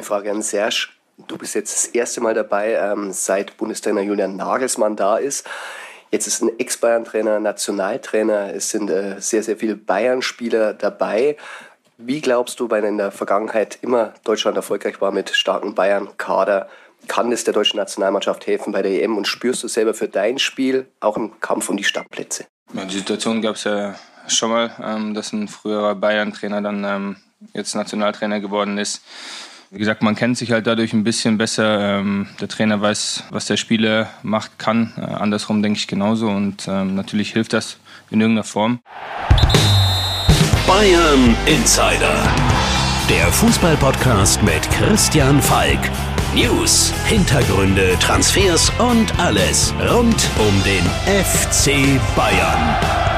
eine Frage an Serge. Du bist jetzt das erste Mal dabei, ähm, seit Bundestrainer Julian Nagelsmann da ist. Jetzt ist ein Ex-Bayern-Trainer, Nationaltrainer. Es sind äh, sehr, sehr viele Bayern-Spieler dabei. Wie glaubst du, weil in der Vergangenheit immer Deutschland erfolgreich war mit starken Bayern-Kader, kann es der deutschen Nationalmannschaft helfen bei der EM und spürst du selber für dein Spiel auch im Kampf um die Startplätze? Ja, die Situation gab es ja schon mal, ähm, dass ein früherer Bayern-Trainer dann ähm, jetzt Nationaltrainer geworden ist. Wie gesagt, man kennt sich halt dadurch ein bisschen besser. Ähm, der Trainer weiß, was der Spieler macht, kann. Äh, andersrum denke ich genauso und natürlich hilft das in irgendeiner Form. Bayern Insider. Der Fußballpodcast mit Christian Falk. News, Hintergründe, Transfers und alles rund um den FC Bayern.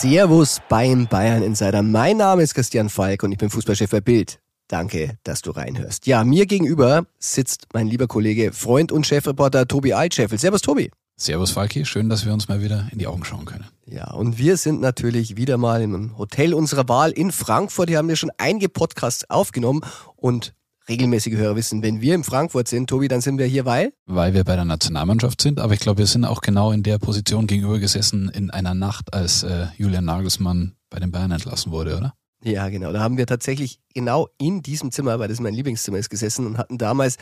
Servus beim Bayern Insider. Mein Name ist Christian Falk und ich bin Fußballchef bei Bild. Danke, dass du reinhörst. Ja, mir gegenüber sitzt mein lieber Kollege, Freund und Chefreporter Tobi Altscheffel. Servus Tobi. Servus Falki, schön, dass wir uns mal wieder in die Augen schauen können. Ja, und wir sind natürlich wieder mal im Hotel unserer Wahl in Frankfurt. Hier haben wir schon einige Podcasts aufgenommen und regelmäßige Hörer wissen, wenn wir in Frankfurt sind, Tobi, dann sind wir hier, weil? Weil wir bei der Nationalmannschaft sind, aber ich glaube, wir sind auch genau in der Position gegenüber gesessen in einer Nacht, als äh, Julian Nagelsmann bei den Bayern entlassen wurde, oder? Ja, genau. Da haben wir tatsächlich genau in diesem Zimmer, weil das mein Lieblingszimmer ist, gesessen und hatten damals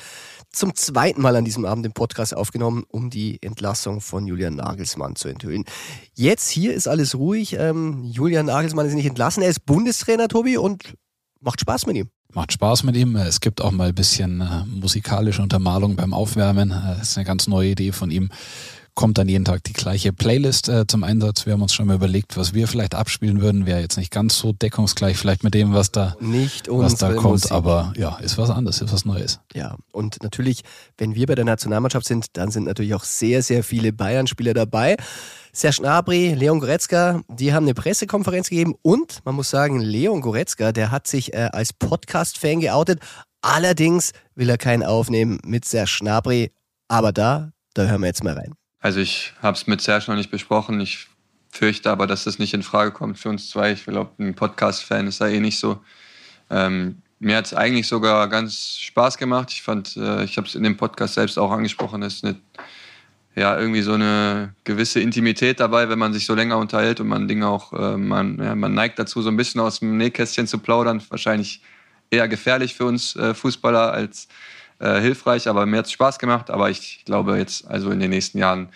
zum zweiten Mal an diesem Abend den Podcast aufgenommen, um die Entlassung von Julian Nagelsmann zu enthüllen. Jetzt hier ist alles ruhig. Ähm, Julian Nagelsmann ist nicht entlassen. Er ist Bundestrainer, Tobi, und macht Spaß mit ihm. Macht Spaß mit ihm. Es gibt auch mal ein bisschen äh, musikalische Untermalung beim Aufwärmen. Äh, das ist eine ganz neue Idee von ihm kommt dann jeden Tag die gleiche Playlist äh, zum Einsatz. Wir haben uns schon mal überlegt, was wir vielleicht abspielen würden. Wäre jetzt nicht ganz so deckungsgleich vielleicht mit dem, was da, nicht was da kommt, Musik. aber ja, ist was anderes, ist was Neues. Ja, und natürlich, wenn wir bei der Nationalmannschaft sind, dann sind natürlich auch sehr, sehr viele Bayern-Spieler dabei. Serge Gnabry, Leon Goretzka, die haben eine Pressekonferenz gegeben und man muss sagen, Leon Goretzka, der hat sich äh, als Podcast-Fan geoutet. Allerdings will er keinen aufnehmen mit Serge Gnabry. Aber da, da hören wir jetzt mal rein. Also ich habe es mit Serge noch nicht besprochen. Ich fürchte aber, dass das nicht in Frage kommt für uns zwei. Ich glaube, ein Podcast-Fan ist da eh nicht so. Ähm, mir hat es eigentlich sogar ganz Spaß gemacht. Ich fand, äh, ich habe es in dem Podcast selbst auch angesprochen, es ist eine, ja, irgendwie so eine gewisse Intimität dabei, wenn man sich so länger unterhält und man Dinge auch, äh, man, ja, man neigt dazu, so ein bisschen aus dem Nähkästchen zu plaudern. Wahrscheinlich eher gefährlich für uns äh, Fußballer als äh, hilfreich, aber mir hat es Spaß gemacht. Aber ich glaube jetzt, also in den nächsten Jahren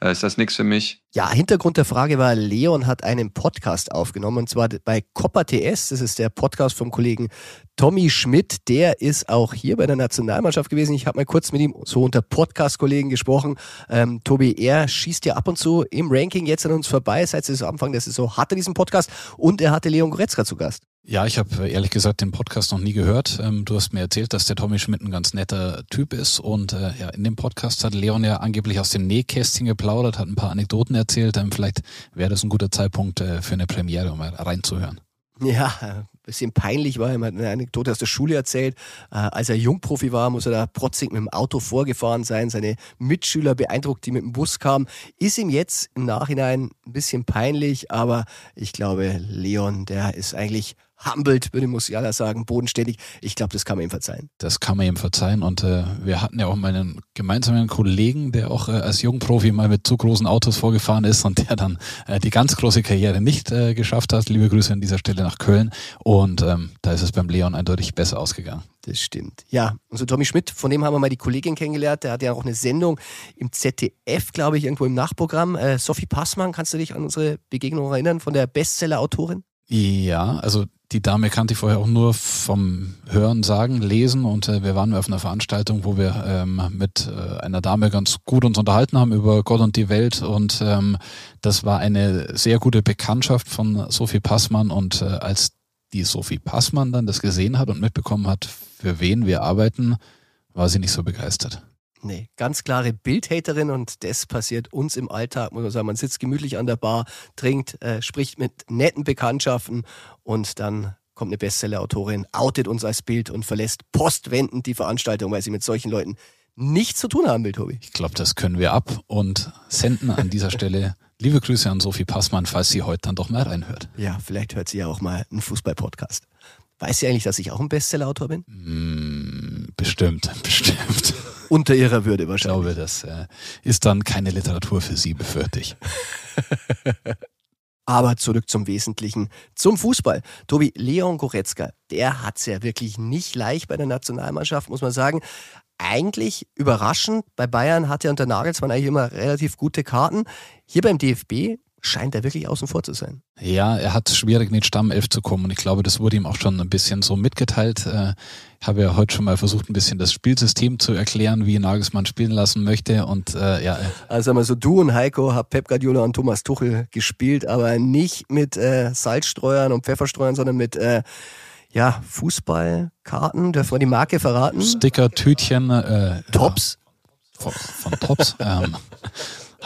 ist das nichts für mich. Ja, Hintergrund der Frage war, Leon hat einen Podcast aufgenommen und zwar bei Copper TS. Das ist der Podcast vom Kollegen Tommy Schmidt. Der ist auch hier bei der Nationalmannschaft gewesen. Ich habe mal kurz mit ihm so unter Podcast-Kollegen gesprochen. Ähm, Tobi, er schießt ja ab und zu im Ranking jetzt an uns vorbei. Seit es Anfang der Saison hatte diesen Podcast und er hatte Leon Goretzka zu Gast. Ja, ich habe ehrlich gesagt den Podcast noch nie gehört. Ähm, du hast mir erzählt, dass der Tommy Schmidt ein ganz netter Typ ist und äh, ja, in dem Podcast hat Leon ja angeblich aus dem Nähkästchen geplaudert, hat ein paar Anekdoten erzählt. Ähm, vielleicht wäre das ein guter Zeitpunkt äh, für eine Premiere, um mal reinzuhören. Ja, ein bisschen peinlich war. Er hat eine Anekdote aus der Schule erzählt. Äh, als er Jungprofi war, muss er da protzig mit dem Auto vorgefahren sein. Seine Mitschüler beeindruckt, die mit dem Bus kamen. Ist ihm jetzt im Nachhinein ein bisschen peinlich, aber ich glaube, Leon, der ist eigentlich humbled, würde Musiala sagen, bodenständig. Ich glaube, das kann man ihm verzeihen. Das kann man ihm verzeihen und äh, wir hatten ja auch mal einen gemeinsamen Kollegen, der auch äh, als Jungprofi mal mit zu großen Autos vorgefahren ist und der dann äh, die ganz große Karriere nicht äh, geschafft hat. Liebe Grüße an dieser Stelle nach Köln und ähm, da ist es beim Leon eindeutig besser ausgegangen. Das stimmt. Ja, und so Tommy Schmidt, von dem haben wir mal die Kollegin kennengelernt. Der hat ja auch eine Sendung im ZDF, glaube ich, irgendwo im Nachprogramm. Äh, Sophie Passmann, kannst du dich an unsere Begegnung erinnern von der Bestseller-Autorin? Ja, also die Dame kannte ich vorher auch nur vom Hören, Sagen, Lesen und äh, wir waren auf einer Veranstaltung, wo wir ähm, mit äh, einer Dame ganz gut uns unterhalten haben über Gott und die Welt und ähm, das war eine sehr gute Bekanntschaft von Sophie Passmann und äh, als die Sophie Passmann dann das gesehen hat und mitbekommen hat, für wen wir arbeiten, war sie nicht so begeistert. Nee, ganz klare Bildhaterin und das passiert uns im Alltag, muss man sagen. Man sitzt gemütlich an der Bar, trinkt, äh, spricht mit netten Bekanntschaften und dann kommt eine Bestseller-Autorin, outet uns als Bild und verlässt postwendend die Veranstaltung, weil sie mit solchen Leuten nichts zu tun haben will, Tobi. Ich glaube, das können wir ab und senden an dieser Stelle Liebe Grüße an Sophie Passmann, falls sie heute dann doch mal reinhört. Ja, vielleicht hört sie ja auch mal einen Fußball-Podcast. Weiß sie eigentlich, dass ich auch ein Bestseller-Autor bin? Mm, bestimmt, bestimmt. Unter ihrer Würde wahrscheinlich. Ich glaube, das äh, ist dann keine Literatur für sie, befürchte ich. Aber zurück zum Wesentlichen, zum Fußball. Tobi, Leon Goretzka, der hat's ja wirklich nicht leicht bei der Nationalmannschaft, muss man sagen. Eigentlich überraschend, bei Bayern hat er unter Nagelsmann eigentlich immer relativ gute Karten. Hier beim DFB scheint er wirklich außen vor zu sein. Ja, er hat es schwierig, in den Stammelf zu kommen. Und ich glaube, das wurde ihm auch schon ein bisschen so mitgeteilt. Äh, ich habe ja heute schon mal versucht, ein bisschen das Spielsystem zu erklären, wie Nagelsmann spielen lassen möchte. Und äh, ja. Äh, also mal so du und Heiko habt Pep Guardiola und Thomas Tuchel gespielt, aber nicht mit äh, Salzstreuern und Pfefferstreuern, sondern mit äh, ja, Fußballkarten. Dürfen wir die Marke verraten? Sticker, Tütchen. Äh, Tops? Von, von Tops. ähm,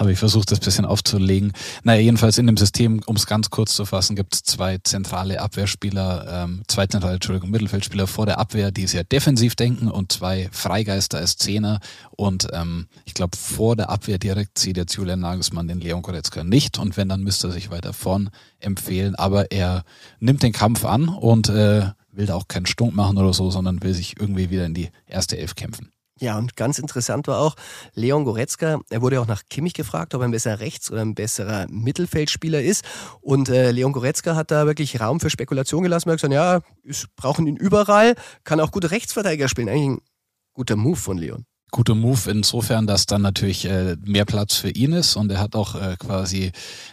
habe ich versucht, das bisschen aufzulegen. Naja, jedenfalls in dem System, um es ganz kurz zu fassen, gibt es zwei zentrale Abwehrspieler, ähm, zwei zentrale, Entschuldigung, Mittelfeldspieler vor der Abwehr, die sehr defensiv denken und zwei Freigeister als Zehner. Und ähm, ich glaube, vor der Abwehr direkt sieht jetzt Julian Nagelsmann den Leon Goretzka nicht. Und wenn, dann müsste er sich weiter vorn empfehlen. Aber er nimmt den Kampf an und äh, will da auch keinen Stunk machen oder so, sondern will sich irgendwie wieder in die erste Elf kämpfen. Ja, und ganz interessant war auch, Leon Goretzka, er wurde auch nach Kimmich gefragt, ob er ein besserer Rechts- oder ein besserer Mittelfeldspieler ist. Und äh, Leon Goretzka hat da wirklich Raum für Spekulation gelassen. Er hat gesagt, ja, wir brauchen ihn überall, kann auch gute Rechtsverteidiger spielen. Eigentlich ein guter Move von Leon guter Move insofern, dass dann natürlich äh, mehr Platz für ihn ist und er hat auch äh, quasi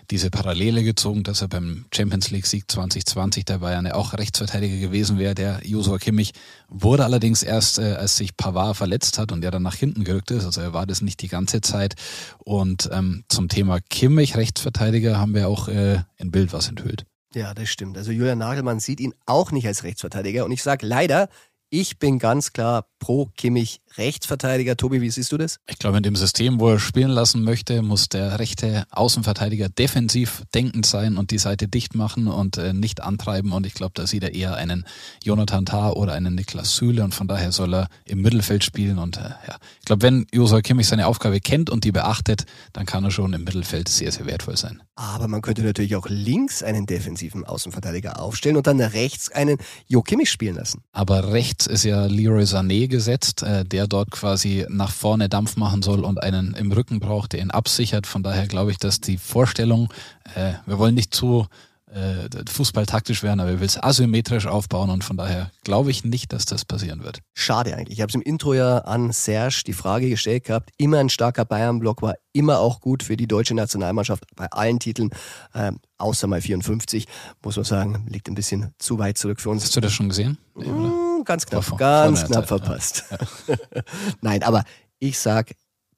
diese Parallele gezogen, dass er beim Champions League Sieg 2020 der Bayern ja auch Rechtsverteidiger gewesen wäre, der Josua Kimmich wurde allerdings erst, äh, als sich Pavard verletzt hat und der dann nach hinten gerückt ist, also er war das nicht die ganze Zeit und ähm, zum Thema Kimmich Rechtsverteidiger haben wir auch äh, in Bild was enthüllt. Ja, das stimmt. Also Julian Nagelmann sieht ihn auch nicht als Rechtsverteidiger und ich sage leider, ich bin ganz klar pro Kimmich Rechtsverteidiger. Tobi, wie siehst du das? Ich glaube, in dem System, wo er spielen lassen möchte, muss der rechte Außenverteidiger defensiv denkend sein und die Seite dicht machen und äh, nicht antreiben. Und ich glaube, da sieht er eher einen Jonathan Tah oder einen Niklas Süle und von daher soll er im Mittelfeld spielen. Und äh, ja, ich glaube, wenn Josua Kimmich seine Aufgabe kennt und die beachtet, dann kann er schon im Mittelfeld sehr, sehr wertvoll sein. Aber man könnte natürlich auch links einen defensiven Außenverteidiger aufstellen und dann rechts einen Jo Kimmich spielen lassen. Aber rechts ist ja Leroy Sané gesetzt, äh, der dort quasi nach vorne Dampf machen soll und einen im Rücken braucht, der ihn absichert. Von daher glaube ich, dass die Vorstellung, äh, wir wollen nicht zu äh, Fußball taktisch werden, aber wir will es asymmetrisch aufbauen und von daher glaube ich nicht, dass das passieren wird. Schade eigentlich. Ich habe es im Intro ja an Serge die Frage gestellt gehabt. Immer ein starker Bayern-Block war immer auch gut für die deutsche Nationalmannschaft bei allen Titeln, äh, außer mal 54, muss man sagen, liegt ein bisschen zu weit zurück für uns. Hast du das schon gesehen? Mmh, ganz knapp, vor, ganz vor knapp Zeit, verpasst. Ja. Nein, aber ich sag,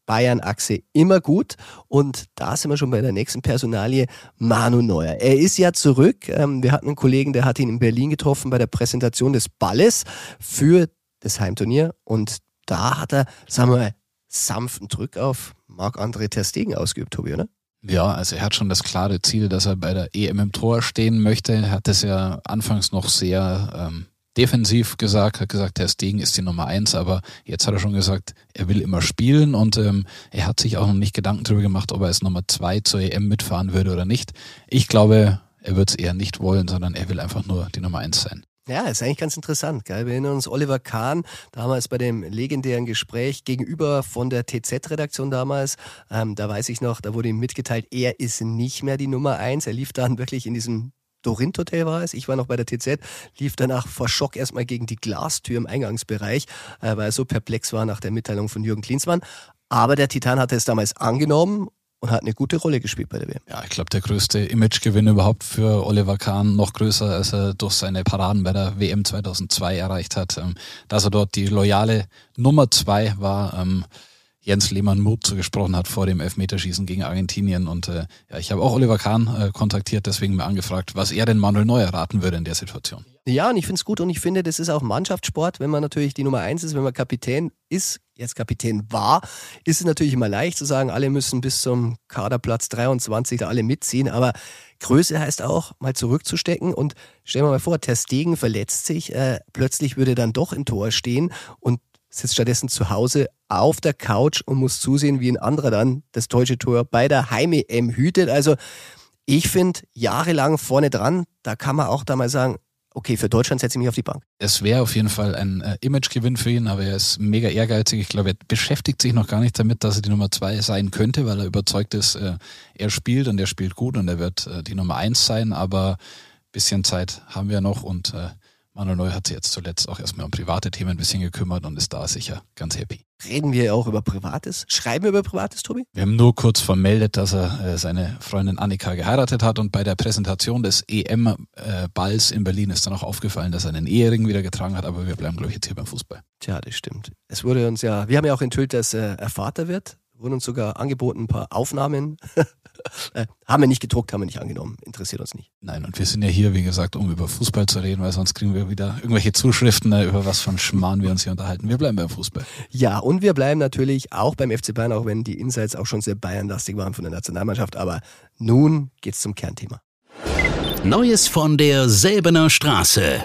Bayern-Achse immer gut. Und da sind wir schon bei der nächsten Personalie, Manu Neuer. Er ist ja zurück. Ähm, wir hatten einen Kollegen, der hat ihn in Berlin getroffen bei der Präsentation des Balles für das Heimturnier. Und da hat er, sagen wir mal, sanften Drück auf Marc-André Ter Stegen ausgeübt, Tobi, oder? Ja, also er hat schon das klare Ziel, dass er bei der EM im Tor stehen möchte. Er hat das ja anfangs noch sehr ähm, defensiv gesagt, hat gesagt, der Stegen ist die Nummer eins, aber jetzt hat er schon gesagt, er will immer spielen und ähm, er hat sich auch noch nicht Gedanken darüber gemacht, ob er als Nummer zwei zur EM mitfahren würde oder nicht. Ich glaube, er wird es eher nicht wollen, sondern er will einfach nur die Nummer eins sein. Ja, ist eigentlich ganz interessant. Gell? Wir erinnern uns Oliver Kahn damals bei dem legendären Gespräch gegenüber von der TZ-Redaktion damals. Ähm, da weiß ich noch, da wurde ihm mitgeteilt, er ist nicht mehr die Nummer eins. Er lief dann wirklich in diesem Dorint Hotel war es. Ich war noch bei der TZ, lief danach vor Schock erstmal gegen die Glastür im Eingangsbereich, äh, weil er so perplex war nach der Mitteilung von Jürgen Klinsmann. Aber der Titan hatte es damals angenommen und hat eine gute Rolle gespielt bei der WM. Ja, ich glaube, der größte Imagegewinn überhaupt für Oliver Kahn, noch größer, als er durch seine Paraden bei der WM 2002 erreicht hat. Ähm, dass er dort die loyale Nummer zwei war, Jens Lehmann-Muth zugesprochen hat vor dem Elfmeterschießen gegen Argentinien. Und äh, ja, ich habe auch Oliver Kahn äh, kontaktiert, deswegen mir angefragt, was er denn Manuel Neuer raten würde in der Situation. Ja, und ich finde es gut und ich finde, das ist auch Mannschaftssport, wenn man natürlich die Nummer eins ist, wenn man Kapitän ist, jetzt Kapitän war, ist es natürlich immer leicht zu sagen, alle müssen bis zum Kaderplatz 23 da alle mitziehen, aber Größe heißt auch, mal zurückzustecken und stellen wir mal vor, Ter Stegen verletzt sich, äh, plötzlich würde dann doch im Tor stehen und sitzt stattdessen zu Hause auf der Couch und muss zusehen, wie ein anderer dann das deutsche Tor bei der Heim-EM hütet. Also ich finde, jahrelang vorne dran, da kann man auch da mal sagen, okay, für Deutschland setze ich mich auf die Bank. Es wäre auf jeden Fall ein äh, Imagegewinn für ihn, aber er ist mega ehrgeizig. Ich glaube, er beschäftigt sich noch gar nicht damit, dass er die Nummer zwei sein könnte, weil er überzeugt ist, äh, er spielt und er spielt gut und er wird äh, die Nummer eins sein, aber bisschen Zeit haben wir noch und äh, Manuel Neu hat sich jetzt zuletzt auch erstmal um private Themen ein bisschen gekümmert und ist da sicher ganz happy. Reden wir auch über Privates? Schreiben wir über Privates, Tobi? Wir haben nur kurz vermeldet, dass er äh, seine Freundin Annika geheiratet hat und bei der Präsentation des EM-Balls in Berlin ist dann auch aufgefallen, dass er einen Ehering wieder getragen hat, aber wir bleiben, glaube ich, jetzt hier beim Fußball. Tja, das stimmt. Es wurde uns ja, wir haben ja auch enthüllt, dass äh, er Vater wird wurden uns sogar angeboten, ein paar Aufnahmen. äh, haben wir nicht gedruckt, haben wir nicht angenommen. Interessiert uns nicht. Nein, und wir sind ja hier, wie gesagt, um über Fußball zu reden, weil sonst kriegen wir wieder irgendwelche Zuschriften, äh, über was von Schmarrn wir uns hier unterhalten. Wir bleiben beim Fußball. Ja, und wir bleiben natürlich auch beim FC Bayern, auch wenn die Insights auch schon sehr Bayernlastig waren von der Nationalmannschaft. Aber nun geht's zum Kernthema. Neues von der Säbener Straße.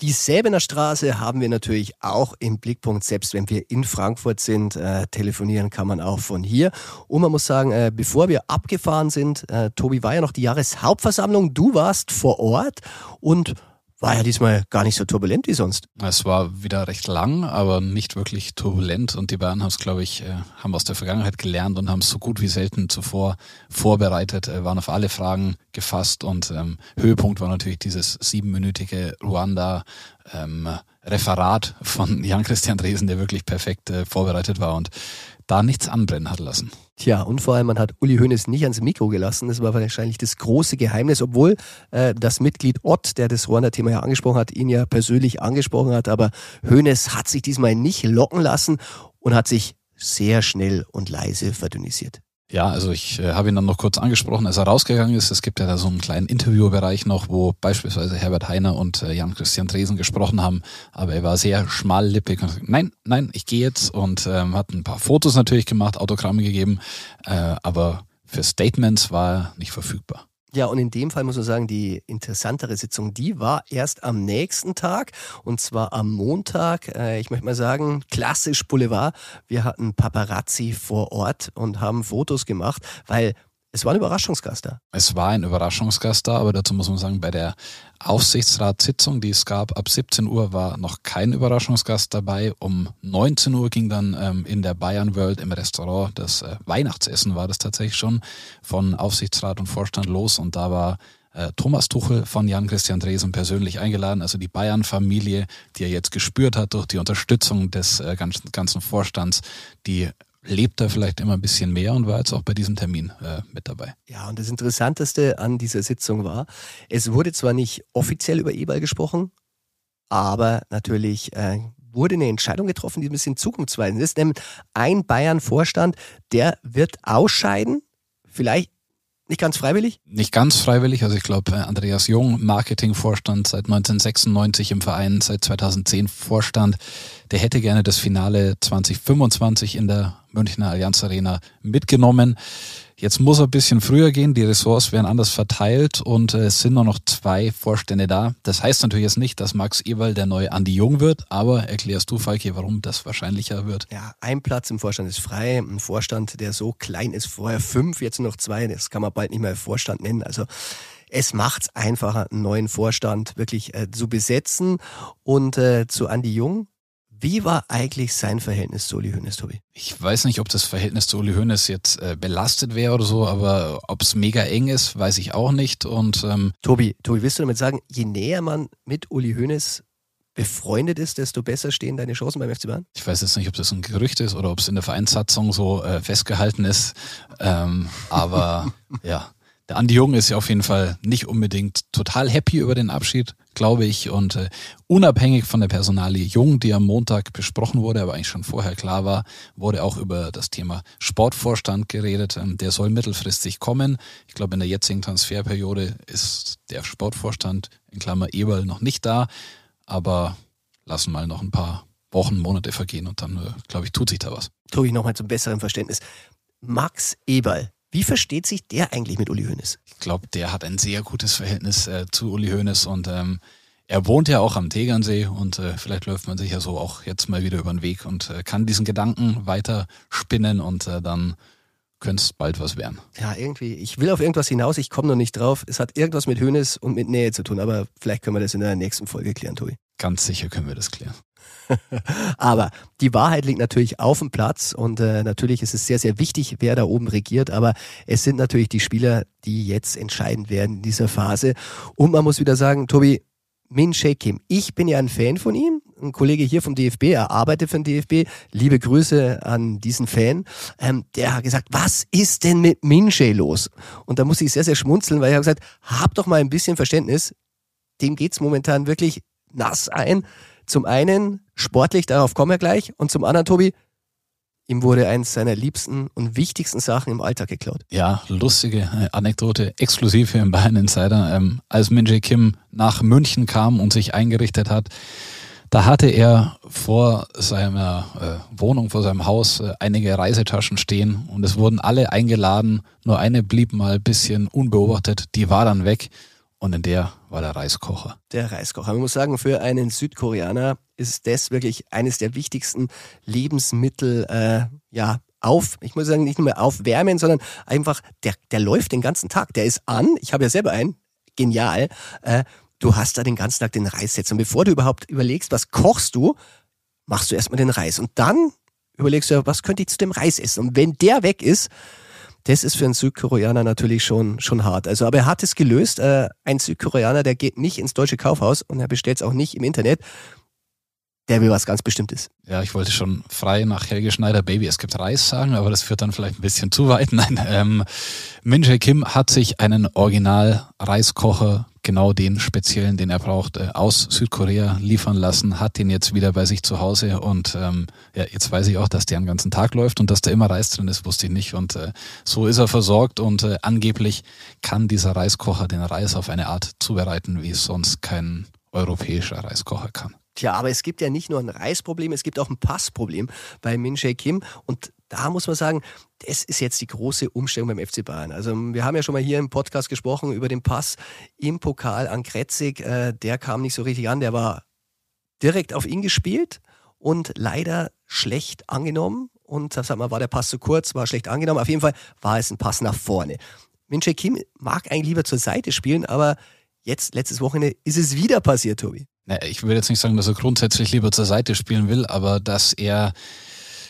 Die Säbener Straße haben wir natürlich auch im Blickpunkt, selbst wenn wir in Frankfurt sind. Äh, telefonieren kann man auch von hier. Und man muss sagen, äh, bevor wir abgefahren sind, äh, Tobi war ja noch die Jahreshauptversammlung. Du warst vor Ort und war ja diesmal gar nicht so turbulent wie sonst. Es war wieder recht lang, aber nicht wirklich turbulent und die Bayern haben es, glaube ich, äh, haben aus der Vergangenheit gelernt und haben es so gut wie selten zuvor vorbereitet, äh, waren auf alle Fragen gefasst und ähm, Höhepunkt war natürlich dieses siebenminütige Ruanda ähm, Referat von Jan-Christian Dresen, der wirklich perfekt äh, vorbereitet war und da nichts anbrennen hat lassen. Tja, und vor allem, man hat Uli Hoeneß nicht ans Mikro gelassen. Das war wahrscheinlich das große Geheimnis, obwohl äh, das Mitglied Ott, der das Ruanda-Thema ja angesprochen hat, ihn ja persönlich angesprochen hat. Aber Hoeneß hat sich diesmal nicht locken lassen und hat sich sehr schnell und leise verdünnisiert. Ja, also ich äh, habe ihn dann noch kurz angesprochen, als er rausgegangen ist. Es gibt ja da so einen kleinen Interviewbereich noch, wo beispielsweise Herbert Heiner und äh, Jan-Christian Dresen gesprochen haben. Aber er war sehr schmallippig und gesagt, nein, nein, ich gehe jetzt und ähm, hat ein paar Fotos natürlich gemacht, Autogramme gegeben, äh, aber für Statements war er nicht verfügbar. Ja, und in dem Fall muss man sagen, die interessantere Sitzung, die war erst am nächsten Tag und zwar am Montag. Äh, ich möchte mal sagen, klassisch Boulevard. Wir hatten Paparazzi vor Ort und haben Fotos gemacht, weil es war ein Überraschungsgast da. Es war ein Überraschungsgast da, aber dazu muss man sagen, bei der Aufsichtsratssitzung, die es gab, ab 17 Uhr war noch kein Überraschungsgast dabei. Um 19 Uhr ging dann ähm, in der Bayern World im Restaurant das äh, Weihnachtsessen war das tatsächlich schon von Aufsichtsrat und Vorstand los und da war äh, Thomas Tuchel von Jan-Christian Dresen persönlich eingeladen, also die Bayern-Familie, die er jetzt gespürt hat durch die Unterstützung des äh, ganzen, ganzen Vorstands, die lebt er vielleicht immer ein bisschen mehr und war jetzt auch bei diesem Termin äh, mit dabei. Ja, und das Interessanteste an dieser Sitzung war, es wurde zwar nicht offiziell über E-Ball gesprochen, aber natürlich äh, wurde eine Entscheidung getroffen, die ein bisschen zukunftsweisend ist. Nämlich ein Bayern-Vorstand, der wird ausscheiden, vielleicht nicht ganz freiwillig? Nicht ganz freiwillig. Also ich glaube, Andreas Jung, Marketingvorstand seit 1996 im Verein, seit 2010 Vorstand, der hätte gerne das Finale 2025 in der Münchner Allianz Arena mitgenommen. Jetzt muss er ein bisschen früher gehen, die Ressorts werden anders verteilt und äh, es sind nur noch zwei Vorstände da. Das heißt natürlich jetzt nicht, dass Max Ewald der neue Andi Jung wird, aber erklärst du, Falki, warum das wahrscheinlicher wird? Ja, ein Platz im Vorstand ist frei. Ein Vorstand, der so klein ist, vorher fünf, jetzt noch zwei, das kann man bald nicht mehr Vorstand nennen. Also es macht es einfacher, einen neuen Vorstand wirklich äh, zu besetzen. Und äh, zu Andi Jung, wie war eigentlich sein Verhältnis zu Uli Hoeneß, Tobi? Ich weiß nicht, ob das Verhältnis zu Uli Hoeneß jetzt äh, belastet wäre oder so, aber ob es mega eng ist, weiß ich auch nicht. Und ähm Tobi, Tobi, willst du damit sagen, je näher man mit Uli Hoeneß befreundet ist, desto besser stehen deine Chancen beim FC Bayern? Ich weiß jetzt nicht, ob das ein Gerücht ist oder ob es in der Vereinssatzung so äh, festgehalten ist. Ähm, aber ja, der Andi Jung ist ja auf jeden Fall nicht unbedingt total happy über den Abschied glaube ich. Und äh, unabhängig von der Personalie Jung, die am Montag besprochen wurde, aber eigentlich schon vorher klar war, wurde auch über das Thema Sportvorstand geredet. Ähm, der soll mittelfristig kommen. Ich glaube, in der jetzigen Transferperiode ist der Sportvorstand in Klammer Eberl noch nicht da. Aber lassen mal noch ein paar Wochen, Monate vergehen und dann, äh, glaube ich, tut sich da was. Tobi, nochmal zum besseren Verständnis. Max Eberl, wie versteht sich der eigentlich mit Uli Hoeneß? Ich glaube, der hat ein sehr gutes Verhältnis äh, zu Uli Hoeneß und ähm, er wohnt ja auch am Tegernsee und äh, vielleicht läuft man sich ja so auch jetzt mal wieder über den Weg und äh, kann diesen Gedanken weiter spinnen und äh, dann könnte es bald was werden. Ja, irgendwie. Ich will auf irgendwas hinaus, ich komme noch nicht drauf. Es hat irgendwas mit Hönes und mit Nähe zu tun, aber vielleicht können wir das in der nächsten Folge klären, Tobi. Ganz sicher können wir das klären. aber die Wahrheit liegt natürlich auf dem Platz und äh, natürlich ist es sehr, sehr wichtig, wer da oben regiert, aber es sind natürlich die Spieler, die jetzt entscheidend werden in dieser Phase. Und man muss wieder sagen, Tobi, Min Shea Kim. Ich bin ja ein Fan von ihm. Ein Kollege hier vom DFB, er arbeitet für den DFB. Liebe Grüße an diesen Fan. Ähm, der hat gesagt, was ist denn mit Min Shea los? Und da muss ich sehr, sehr schmunzeln, weil ich habe gesagt, hab doch mal ein bisschen Verständnis. Dem geht's momentan wirklich nass ein. Zum einen sportlich, darauf kommen wir gleich. Und zum anderen, Tobi, Ihm wurde eins seiner liebsten und wichtigsten Sachen im Alltag geklaut. Ja, lustige äh, Anekdote, exklusiv hier im Bayern Insider. Ähm, als Minji Kim nach München kam und sich eingerichtet hat, da hatte er vor seiner äh, Wohnung, vor seinem Haus äh, einige Reisetaschen stehen und es wurden alle eingeladen. Nur eine blieb mal ein bisschen unbeobachtet, die war dann weg und in der war der Reiskocher. Der Reiskocher. Man muss sagen, für einen Südkoreaner ist das wirklich eines der wichtigsten Lebensmittel, äh, ja, auf, ich muss sagen, nicht nur mehr aufwärmen, sondern einfach, der, der läuft den ganzen Tag. Der ist an. Ich habe ja selber einen. Genial. Äh, du hast da den ganzen Tag den Reis jetzt. Und bevor du überhaupt überlegst, was kochst du, machst du erstmal den Reis. Und dann überlegst du, was könnte ich zu dem Reis essen? Und wenn der weg ist, das ist für einen Südkoreaner natürlich schon, schon hart. Also, aber er hat es gelöst. Äh, ein Südkoreaner, der geht nicht ins deutsche Kaufhaus und er bestellt es auch nicht im Internet. Der will was ganz Bestimmtes. Ja, ich wollte schon frei nach Helge Schneider Baby, es gibt Reis sagen, aber das führt dann vielleicht ein bisschen zu weit. Nein, ähm, Min Kim hat sich einen Original-Reiskocher genau den speziellen, den er braucht, äh, aus Südkorea liefern lassen, hat den jetzt wieder bei sich zu Hause und ähm, ja, jetzt weiß ich auch, dass der den ganzen Tag läuft und dass da immer Reis drin ist, wusste ich nicht und äh, so ist er versorgt und äh, angeblich kann dieser Reiskocher den Reis auf eine Art zubereiten, wie es sonst kein europäischer Reiskocher kann. Tja, aber es gibt ja nicht nur ein Reisproblem, es gibt auch ein Passproblem bei Min Jae Kim und da muss man sagen, das ist jetzt die große Umstellung beim FC Bayern. Also wir haben ja schon mal hier im Podcast gesprochen über den Pass im Pokal an Kretzig. Äh, der kam nicht so richtig an, der war direkt auf ihn gespielt und leider schlecht angenommen. Und sag mal, war der Pass zu kurz, war schlecht angenommen. Auf jeden Fall war es ein Pass nach vorne. Minche Kim mag eigentlich lieber zur Seite spielen, aber jetzt, letztes Wochenende, ist es wieder passiert, Tobi. Ich würde jetzt nicht sagen, dass er grundsätzlich lieber zur Seite spielen will, aber dass er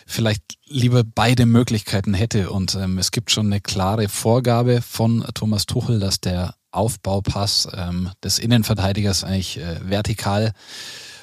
vielleicht lieber beide Möglichkeiten hätte. Und ähm, es gibt schon eine klare Vorgabe von Thomas Tuchel, dass der Aufbaupass ähm, des Innenverteidigers eigentlich äh, vertikal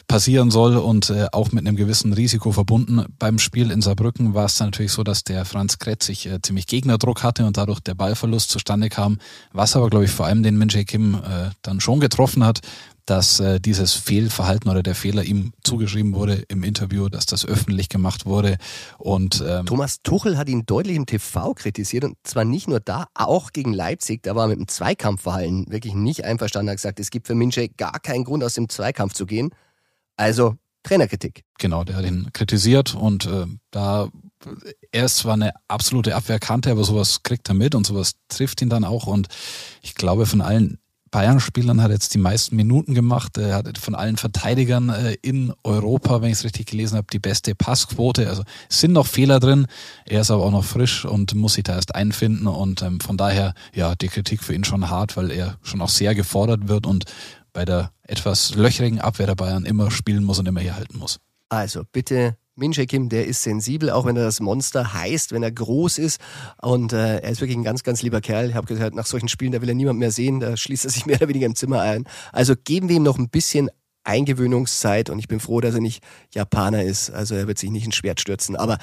passieren soll und äh, auch mit einem gewissen Risiko verbunden. Beim Spiel in Saarbrücken war es natürlich so, dass der Franz Kretzig äh, ziemlich Gegnerdruck hatte und dadurch der Ballverlust zustande kam, was aber, glaube ich, vor allem den Min Kim äh, dann schon getroffen hat, dass äh, dieses Fehlverhalten oder der Fehler ihm zugeschrieben wurde im Interview, dass das öffentlich gemacht wurde. Und ähm, Thomas Tuchel hat ihn deutlich im TV kritisiert und zwar nicht nur da, auch gegen Leipzig. Da war mit dem Zweikampfverhalten wirklich nicht einverstanden. Er hat gesagt, es gibt für Minche gar keinen Grund, aus dem Zweikampf zu gehen. Also Trainerkritik. Genau, der hat ihn kritisiert und äh, da er ist zwar eine absolute Abwehrkante, aber sowas kriegt er mit und sowas trifft ihn dann auch. Und ich glaube, von allen Bayern-Spielern hat jetzt die meisten Minuten gemacht. Er hat von allen Verteidigern äh, in Europa, wenn ich es richtig gelesen habe, die beste Passquote. Also es sind noch Fehler drin. Er ist aber auch noch frisch und muss sich da erst einfinden. Und ähm, von daher, ja, die Kritik für ihn schon hart, weil er schon auch sehr gefordert wird und bei der etwas löchrigen Abwehr der Bayern immer spielen muss und immer hier halten muss. Also bitte Min Kim, der ist sensibel, auch wenn er das Monster heißt, wenn er groß ist. Und äh, er ist wirklich ein ganz, ganz lieber Kerl. Ich habe gehört, nach solchen Spielen, da will er niemand mehr sehen, da schließt er sich mehr oder weniger im Zimmer ein. Also geben wir ihm noch ein bisschen Eingewöhnungszeit und ich bin froh, dass er nicht Japaner ist. Also er wird sich nicht ins Schwert stürzen, aber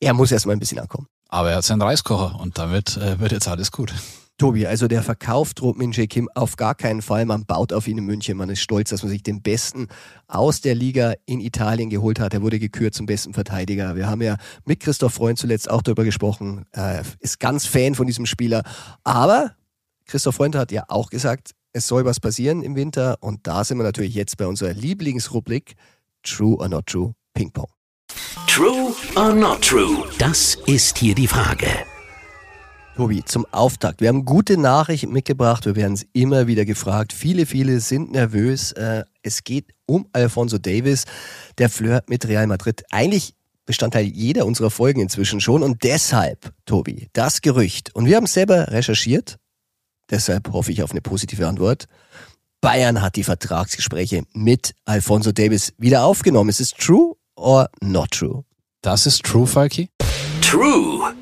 er muss erst mal ein bisschen ankommen. Aber er hat seinen Reiskocher und damit äh, wird jetzt alles gut. Tobi, also der Verkauf droht Min Jae Kim auf gar keinen Fall. Man baut auf ihn in München. Man ist stolz, dass man sich den Besten aus der Liga in Italien geholt hat. Er wurde gekürt zum besten Verteidiger. Wir haben ja mit Christoph Freund zuletzt auch darüber gesprochen. Er ist ganz Fan von diesem Spieler. Aber Christoph Freund hat ja auch gesagt, es soll was passieren im Winter. Und da sind wir natürlich jetzt bei unserer Lieblingsrubrik True or Not True Ping Pong. True or Not True? Das ist hier die Frage. Tobi, zum Auftakt. Wir haben gute Nachrichten mitgebracht. Wir werden es immer wieder gefragt. Viele, viele sind nervös. Äh, es geht um Alfonso Davis, der Flirt mit Real Madrid. Eigentlich Bestandteil jeder unserer Folgen inzwischen schon. Und deshalb, Tobi, das Gerücht. Und wir haben es selber recherchiert. Deshalb hoffe ich auf eine positive Antwort. Bayern hat die Vertragsgespräche mit Alfonso Davis wieder aufgenommen. Ist es true or not true? Das ist true, Falki. True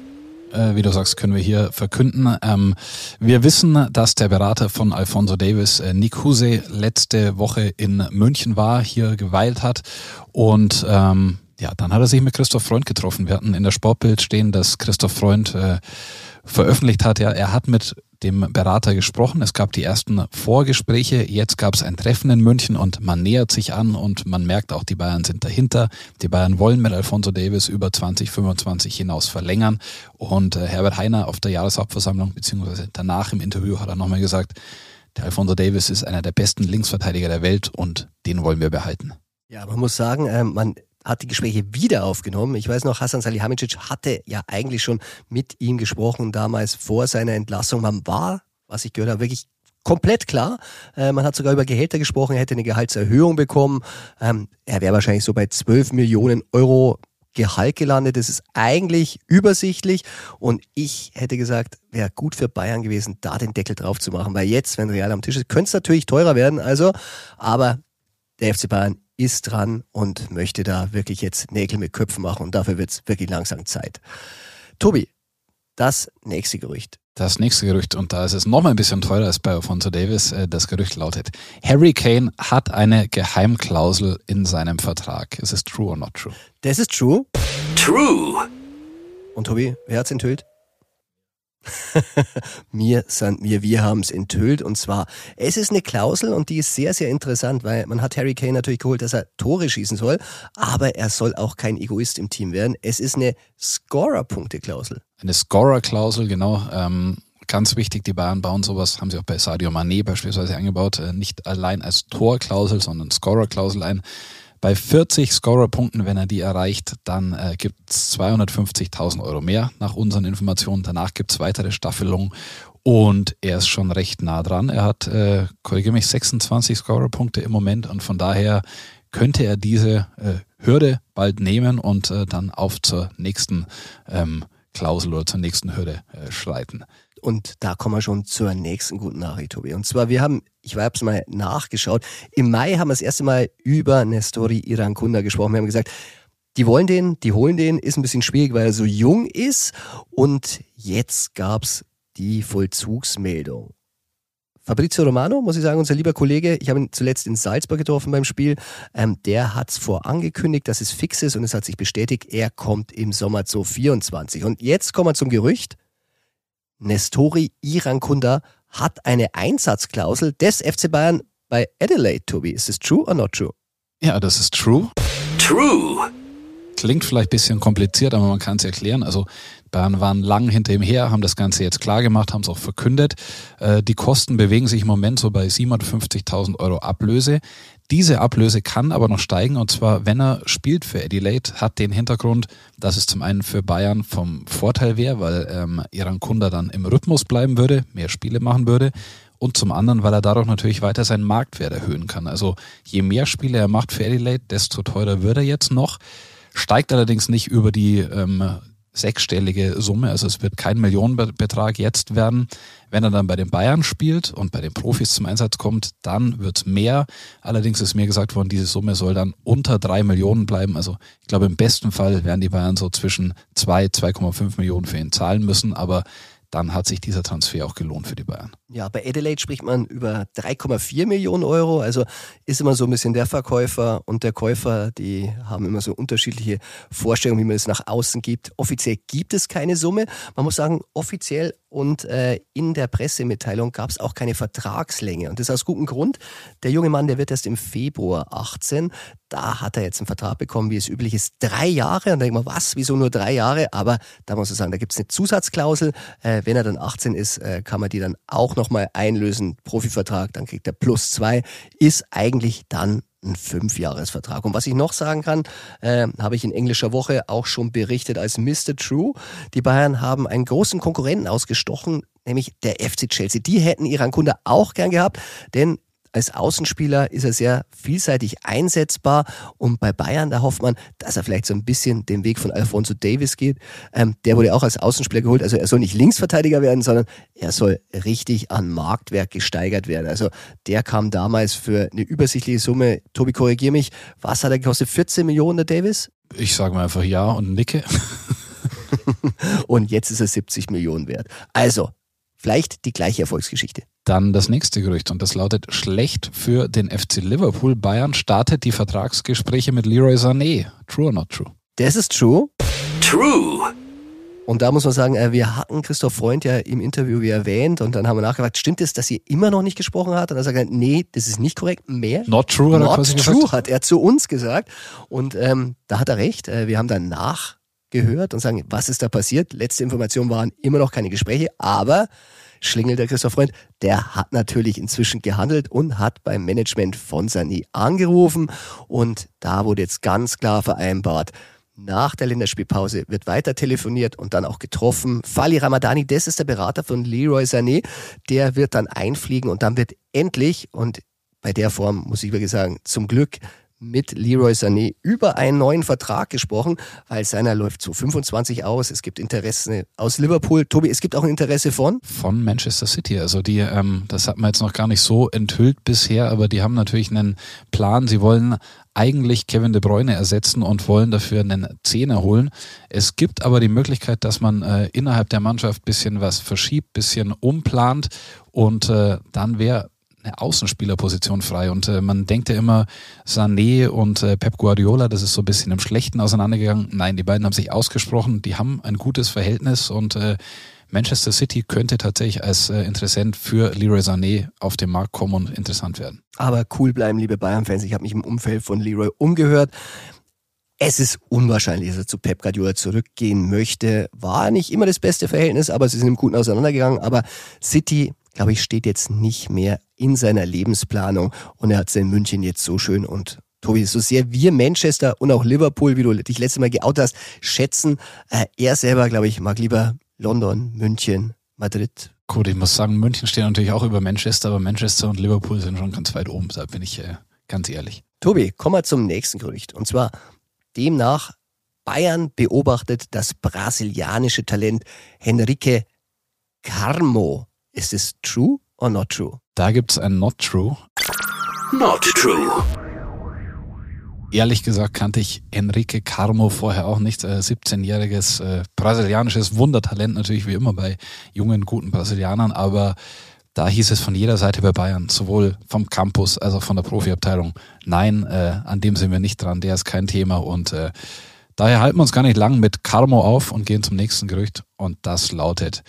äh, wie du sagst, können wir hier verkünden. Ähm, wir wissen, dass der Berater von Alfonso Davis, äh, Nick Huse, letzte Woche in München war, hier geweilt hat und ähm, ja, dann hat er sich mit Christoph Freund getroffen. Wir hatten in der Sportbild stehen, dass Christoph Freund äh, veröffentlicht hat, ja, er hat mit dem Berater gesprochen. Es gab die ersten Vorgespräche. Jetzt gab es ein Treffen in München und man nähert sich an und man merkt auch, die Bayern sind dahinter. Die Bayern wollen mit Alfonso Davis über 2025 hinaus verlängern. Und äh, Herbert Heiner auf der Jahreshauptversammlung beziehungsweise danach im Interview hat er nochmal gesagt, der Alfonso Davis ist einer der besten Linksverteidiger der Welt und den wollen wir behalten. Ja, man muss sagen, äh, man hat die Gespräche wieder aufgenommen. Ich weiß noch, Hasan Salihamidzic hatte ja eigentlich schon mit ihm gesprochen, damals vor seiner Entlassung. Man war, was ich gehört habe, wirklich komplett klar. Äh, man hat sogar über Gehälter gesprochen, er hätte eine Gehaltserhöhung bekommen. Ähm, er wäre wahrscheinlich so bei 12 Millionen Euro Gehalt gelandet. Das ist eigentlich übersichtlich und ich hätte gesagt, wäre gut für Bayern gewesen, da den Deckel drauf zu machen, weil jetzt, wenn Real am Tisch ist, könnte es natürlich teurer werden, also, aber der FC Bayern ist dran und möchte da wirklich jetzt Nägel mit Köpfen machen und dafür wird es wirklich langsam Zeit. Tobi, das nächste Gerücht. Das nächste Gerücht, und da ist es nochmal ein bisschen teurer als bei Alfonso Davis, äh, das Gerücht lautet, Harry Kane hat eine Geheimklausel in seinem Vertrag. Ist es true or not true? Das ist true. True. Und Tobi, wer hat's enthüllt? mir sind mir, wir haben es enthüllt und zwar, es ist eine Klausel und die ist sehr, sehr interessant, weil man hat Harry Kane natürlich geholt, dass er Tore schießen soll, aber er soll auch kein Egoist im Team werden. Es ist eine Scorer-Punkte-Klausel. Eine Scorer-Klausel, genau. Ähm ganz wichtig, die Bayern bauen sowas, haben sie auch bei Sadio Mané beispielsweise eingebaut, äh, nicht allein als Torklausel, sondern Scorer-Klausel ein. Bei 40 Scorer-Punkten, wenn er die erreicht, dann äh, gibt es 250.000 Euro mehr nach unseren Informationen. Danach gibt es weitere Staffelungen und er ist schon recht nah dran. Er hat, äh, korrigiere mich, 26 Scorer-Punkte im Moment und von daher könnte er diese äh, Hürde bald nehmen und äh, dann auf zur nächsten ähm, Klausel oder zur nächsten Hürde äh, schreiten. Und da kommen wir schon zur nächsten guten Nachricht, Tobi. Und zwar, wir haben, ich habe es mal nachgeschaut, im Mai haben wir das erste Mal über Nestori Irankunda gesprochen. Wir haben gesagt, die wollen den, die holen den, ist ein bisschen schwierig, weil er so jung ist. Und jetzt gab's die Vollzugsmeldung. Fabrizio Romano, muss ich sagen, unser lieber Kollege, ich habe ihn zuletzt in Salzburg getroffen beim Spiel, ähm, der hat's vorangekündigt, dass es fix ist und es hat sich bestätigt, er kommt im Sommer 2024. Und jetzt kommen wir zum Gerücht, Nestori Irankunda hat eine Einsatzklausel des FC Bayern bei Adelaide, Tobi. Ist es true or not true? Ja, das ist true. True. Klingt vielleicht ein bisschen kompliziert, aber man kann es erklären. Also Bayern waren lang hinter ihm her, haben das Ganze jetzt klar gemacht, haben es auch verkündet. Äh, die Kosten bewegen sich im Moment so bei 750.000 Euro Ablöse. Diese Ablöse kann aber noch steigen und zwar, wenn er spielt für Adelaide, hat den Hintergrund, dass es zum einen für Bayern vom Vorteil wäre, weil ähm, Iran Kunda dann im Rhythmus bleiben würde, mehr Spiele machen würde und zum anderen, weil er dadurch natürlich weiter seinen Marktwert erhöhen kann. Also je mehr Spiele er macht für Adelaide, desto teurer wird er jetzt noch. Steigt allerdings nicht über die ähm, sechsstellige Summe. Also es wird kein Millionenbetrag jetzt werden. Wenn er dann bei den Bayern spielt und bei den Profis zum Einsatz kommt, dann wird mehr. Allerdings ist mir gesagt worden, diese Summe soll dann unter drei Millionen bleiben. Also ich glaube, im besten Fall werden die Bayern so zwischen zwei, 2,5 Millionen für ihn zahlen müssen. Aber dann hat sich dieser Transfer auch gelohnt für die Bayern. Ja, bei Adelaide spricht man über 3,4 Millionen Euro. Also ist immer so ein bisschen der Verkäufer und der Käufer, die haben immer so unterschiedliche Vorstellungen, wie man es nach außen gibt. Offiziell gibt es keine Summe. Man muss sagen, offiziell und äh, in der Pressemitteilung gab es auch keine Vertragslänge. Und das aus gutem Grund. Der junge Mann, der wird erst im Februar 18. Da hat er jetzt einen Vertrag bekommen, wie es üblich ist, drei Jahre. Und da denkt man, was, wieso nur drei Jahre? Aber da muss man sagen, da gibt es eine Zusatzklausel. Äh, wenn er dann 18 ist, äh, kann man die dann auch nochmal einlösen. Profivertrag, dann kriegt er plus zwei. Ist eigentlich dann ein Fünfjahresvertrag. Und was ich noch sagen kann, äh, habe ich in englischer Woche auch schon berichtet als Mr. True. Die Bayern haben einen großen Konkurrenten ausgestochen, nämlich der FC Chelsea. Die hätten ihren Kunde auch gern gehabt, denn als Außenspieler ist er sehr vielseitig einsetzbar und bei Bayern, da hofft man, dass er vielleicht so ein bisschen den Weg von Alfonso Davis geht. Ähm, der wurde auch als Außenspieler geholt. Also er soll nicht Linksverteidiger werden, sondern er soll richtig an Marktwert gesteigert werden. Also der kam damals für eine übersichtliche Summe. Tobi, korrigier mich. Was hat er gekostet? 14 Millionen, der Davis? Ich sage mal einfach ja und nicke. und jetzt ist er 70 Millionen wert. Also, vielleicht die gleiche Erfolgsgeschichte. Dann das nächste Gerücht und das lautet schlecht für den FC Liverpool. Bayern startet die Vertragsgespräche mit Leroy Sané. True or not true? Das ist true. True. Und da muss man sagen, äh, wir hatten Christoph Freund ja im Interview wie erwähnt und dann haben wir nachgefragt, stimmt es, dass ihr immer noch nicht gesprochen habt? Und er sagt, nee, das ist nicht korrekt, mehr. Not true, hat Not er quasi true, gesagt. hat er zu uns gesagt. Und ähm, da hat er recht. Äh, Wir haben dann nachgehört und sagen, was ist da passiert? Letzte Information waren immer noch keine Gespräche, aber Schlingel, der Christoph Freund, der hat natürlich inzwischen gehandelt und hat beim Management von Sani angerufen und da wurde jetzt ganz klar vereinbart, nach der Länderspielpause wird weiter telefoniert und dann auch getroffen. Fali Ramadani, das ist der Berater von Leroy Sané, der wird dann einfliegen und dann wird endlich, und bei der Form muss ich wirklich sagen, zum Glück mit Leroy Sané über einen neuen Vertrag gesprochen, weil seiner läuft zu 25 aus. Es gibt Interesse aus Liverpool. Tobi, es gibt auch ein Interesse von? Von Manchester City. Also die, ähm, das hat man jetzt noch gar nicht so enthüllt bisher, aber die haben natürlich einen Plan. Sie wollen eigentlich Kevin De Bruyne ersetzen und wollen dafür einen Zehner holen. Es gibt aber die Möglichkeit, dass man äh, innerhalb der Mannschaft bisschen was verschiebt, bisschen umplant und äh, dann wäre eine Außenspielerposition frei. Und äh, man denkt ja immer, Sané und äh, Pep Guardiola, das ist so ein bisschen im Schlechten auseinandergegangen. Nein, die beiden haben sich ausgesprochen, die haben ein gutes Verhältnis und äh, Manchester City könnte tatsächlich als äh, Interessent für Leroy Sané auf den Markt kommen und interessant werden. Aber cool bleiben, liebe Bayern-Fans. Ich habe mich im Umfeld von Leroy umgehört. Es ist unwahrscheinlich, dass er zu Pep Guardiola zurückgehen möchte. War nicht immer das beste Verhältnis, aber sie sind im Guten auseinandergegangen. Aber City, glaube ich, steht jetzt nicht mehr in seiner Lebensplanung. Und er hat es in München jetzt so schön und Tobi, so sehr wir Manchester und auch Liverpool, wie du dich letztes Mal geoutet hast, schätzen, äh, er selber, glaube ich, mag lieber London, München, Madrid. Gut, ich muss sagen, München steht natürlich auch über Manchester, aber Manchester und Liverpool sind schon ganz weit oben, da bin ich äh, ganz ehrlich. Tobi, kommen wir zum nächsten Gerücht. Und zwar demnach, Bayern beobachtet das brasilianische Talent Henrique Carmo. Ist es true or not true? Da gibt's ein Not True. Not true. Ehrlich gesagt kannte ich Enrique Carmo vorher auch nicht. Äh, 17-jähriges äh, brasilianisches Wundertalent, natürlich wie immer bei jungen, guten Brasilianern, aber da hieß es von jeder Seite bei Bayern, sowohl vom Campus als auch von der Profiabteilung, nein, äh, an dem sind wir nicht dran, der ist kein Thema und äh, daher halten wir uns gar nicht lang mit Carmo auf und gehen zum nächsten Gerücht und das lautet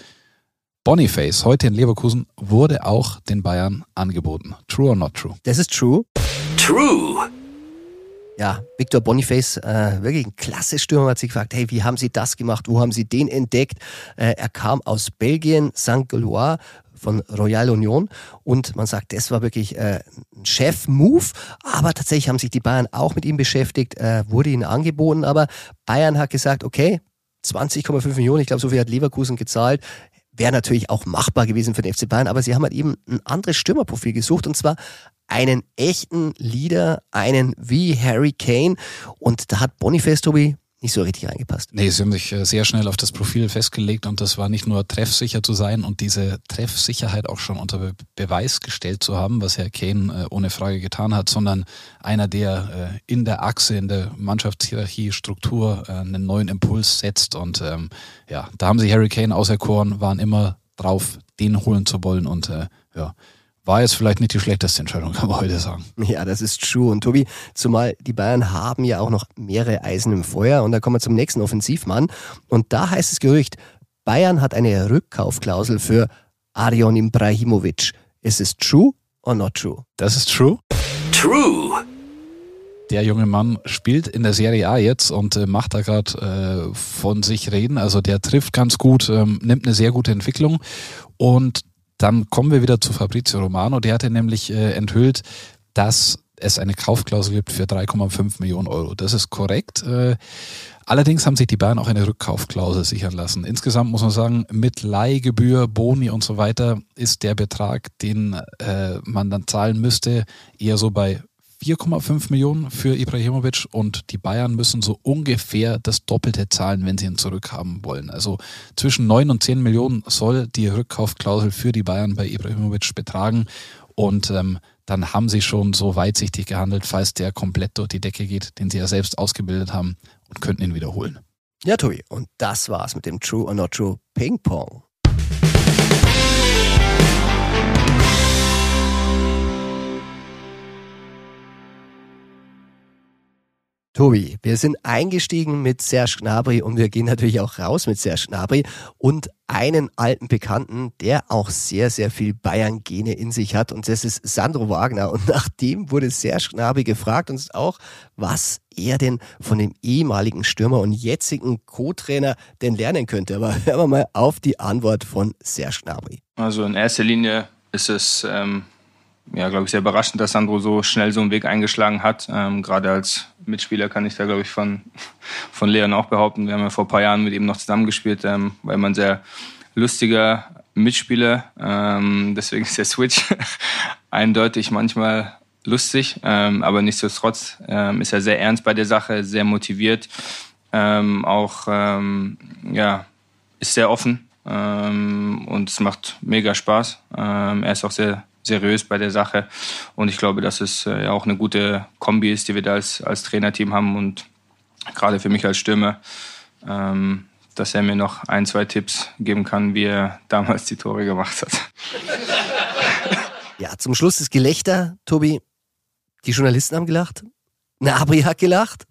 Boniface, heute in Leverkusen, wurde auch den Bayern angeboten. True or not true? Das ist true. True. Ja, Victor Boniface, äh, wirklich ein klasse Stürmer, hat sich gefragt, hey, wie haben Sie das gemacht? Wo haben Sie den entdeckt? Äh, er kam aus Belgien, St. Galois von Royal Union und man sagt, das war wirklich äh, ein Chef-Move, aber tatsächlich haben sich die Bayern auch mit ihm beschäftigt, äh, wurde ihnen angeboten, aber Bayern hat gesagt, okay, 20,5 Millionen, ich glaube, so viel hat Leverkusen gezahlt, wäre natürlich auch machbar gewesen für den FC Bayern, aber sie haben halt eben ein anderes Stürmerprofil gesucht und zwar einen echten Leader, einen wie Harry Kane. Und da hat Boniface, Tobi, nicht so richtig reingepasst. Nee, sie haben sich äh, sehr schnell auf das Profil festgelegt und das war nicht nur treffsicher zu sein und diese Treffsicherheit auch schon unter Be Beweis gestellt zu haben, was Herr Kane äh, ohne Frage getan hat, sondern einer, der äh, in der Achse, in der Mannschaftshierarchie, Struktur einen neuen Impuls setzt und ähm, ja, da haben sie Harry Kane auserkoren, waren immer drauf, den holen zu wollen und ja, war jetzt vielleicht nicht die schlechteste Entscheidung, kann man heute sagen. Ja, das ist true. Und Tobi, zumal die Bayern haben ja auch noch mehrere Eisen im Feuer. Und da kommen wir zum nächsten Offensivmann. Und da heißt es Gerücht, Bayern hat eine Rückkaufklausel für Arion Ibrahimovic. Ist es true or not true? Das ist true. True. der junge Mann spielt in der Serie A jetzt und äh, macht da gerade äh, von sich reden. Also der trifft ganz gut, ähm, nimmt eine sehr gute Entwicklung. Und dann kommen wir wieder zu Fabrizio Romano. Der hatte nämlich äh, enthüllt, dass es eine Kaufklausel gibt für 3,5 Millionen Euro. Das ist korrekt. Äh, allerdings haben sich die Bayern auch eine Rückkaufklausel sichern lassen. Insgesamt muss man sagen, mit Leihgebühr, Boni und so weiter ist der Betrag, den äh, man dann zahlen müsste, eher so bei 4,5 Millionen für Ibrahimovic und die Bayern müssen so ungefähr das Doppelte zahlen, wenn sie ihn zurückhaben wollen. Also zwischen 9 und 10 Millionen soll die Rückkaufklausel für die Bayern bei Ibrahimovic betragen und ähm, dann haben sie schon so weitsichtig gehandelt, falls der komplett durch die Decke geht, den sie ja selbst ausgebildet haben und könnten ihn wiederholen. Ja, Tobi, und das war's mit dem True or Not True Ping Pong. Tobi, wir sind eingestiegen mit Serge Gnabry und wir gehen natürlich auch raus mit Serge Gnabry und einen alten Bekannten, der auch sehr, sehr viel Bayern-Gene in sich hat und das ist Sandro Wagner und nach dem wurde Serge Gnabry gefragt und auch, was er denn von dem ehemaligen Stürmer und jetzigen Co-Trainer denn lernen könnte. Aber hören wir mal auf die Antwort von Serge Gnabry. Also in erster Linie ist es ähm, ja, glaube ich, sehr überraschend, dass Sandro so schnell so einen Weg eingeschlagen hat. Ähm, Gerade als Mitspieler kann ich da, glaube ich, von, von Leon auch behaupten. Wir haben ja vor ein paar Jahren mit ihm noch zusammengespielt, ähm, weil man sehr lustiger Mitspieler. Ähm, deswegen ist der Switch eindeutig manchmal lustig, ähm, aber nichtsdestotrotz ähm, ist er sehr ernst bei der Sache, sehr motiviert, ähm, auch ähm, ja, ist sehr offen ähm, und es macht mega Spaß. Ähm, er ist auch sehr seriös bei der Sache. Und ich glaube, dass es äh, auch eine gute Kombi ist, die wir da als, als Trainerteam haben. Und gerade für mich als Stürmer, ähm, dass er mir noch ein, zwei Tipps geben kann, wie er damals die Tore gemacht hat. Ja, zum Schluss das Gelächter, Tobi. Die Journalisten haben gelacht. Nabri hat gelacht.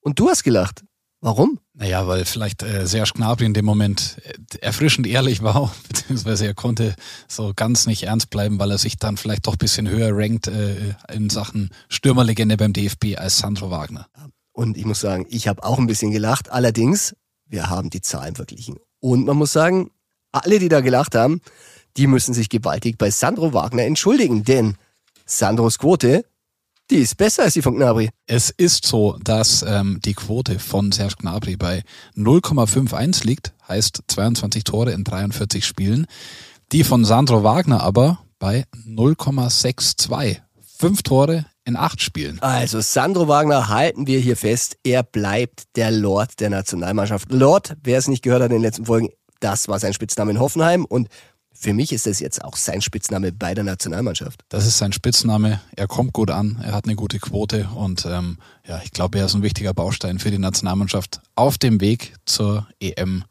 Und du hast gelacht. Warum? Naja, weil vielleicht äh, Serge Gnabry in dem Moment äh, erfrischend ehrlich war, beziehungsweise er konnte so ganz nicht ernst bleiben, weil er sich dann vielleicht doch ein bisschen höher rankt äh, in Sachen Stürmerlegende beim DFB als Sandro Wagner. Und ich muss sagen, ich habe auch ein bisschen gelacht. Allerdings, wir haben die Zahlen verglichen. Und man muss sagen, alle, die da gelacht haben, die müssen sich gewaltig bei Sandro Wagner entschuldigen, denn Sandros Quote die ist besser als die von Gnabry. Es ist so, dass ähm, die Quote von Serge Gnabry bei 0,51 liegt, heißt 22 Tore in 43 Spielen. Die von Sandro Wagner aber bei 0,62. Fünf Tore in acht Spielen. Also Sandro Wagner halten wir hier fest, er bleibt der Lord der Nationalmannschaft. Lord, wer es nicht gehört hat in den letzten Folgen, das war sein Spitzname in Hoffenheim und für mich ist das jetzt auch sein Spitzname bei der Nationalmannschaft. Das ist sein Spitzname. Er kommt gut an, er hat eine gute Quote und ähm, ja, ich glaube, er ist ein wichtiger Baustein für die Nationalmannschaft auf dem Weg zur EM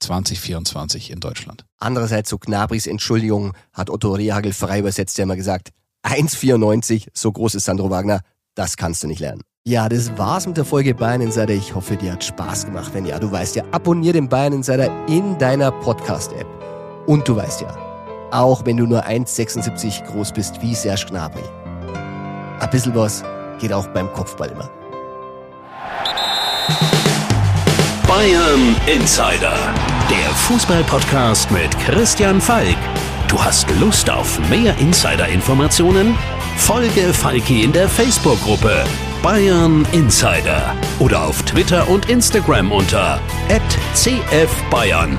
2024 in Deutschland. Andererseits zu Gnabris Entschuldigung hat Otto Rehagel frei übersetzt ja immer gesagt, 1,94, so groß ist Sandro Wagner, das kannst du nicht lernen. Ja, das war's mit der Folge Bayern Insider. Ich hoffe, dir hat Spaß gemacht. Wenn ja, du weißt ja, abonnier den Bayern Insider in deiner Podcast-App. Und du weißt ja, auch wenn du nur 1,76 groß bist wie Serge Gnabry, ein bisschen was geht auch beim Kopfball immer. Bayern Insider, der Fußballpodcast mit Christian Falk. Du hast Lust auf mehr Insider-Informationen? Folge Falki in der Facebook-Gruppe Bayern Insider oder auf Twitter und Instagram unter @cfbayern.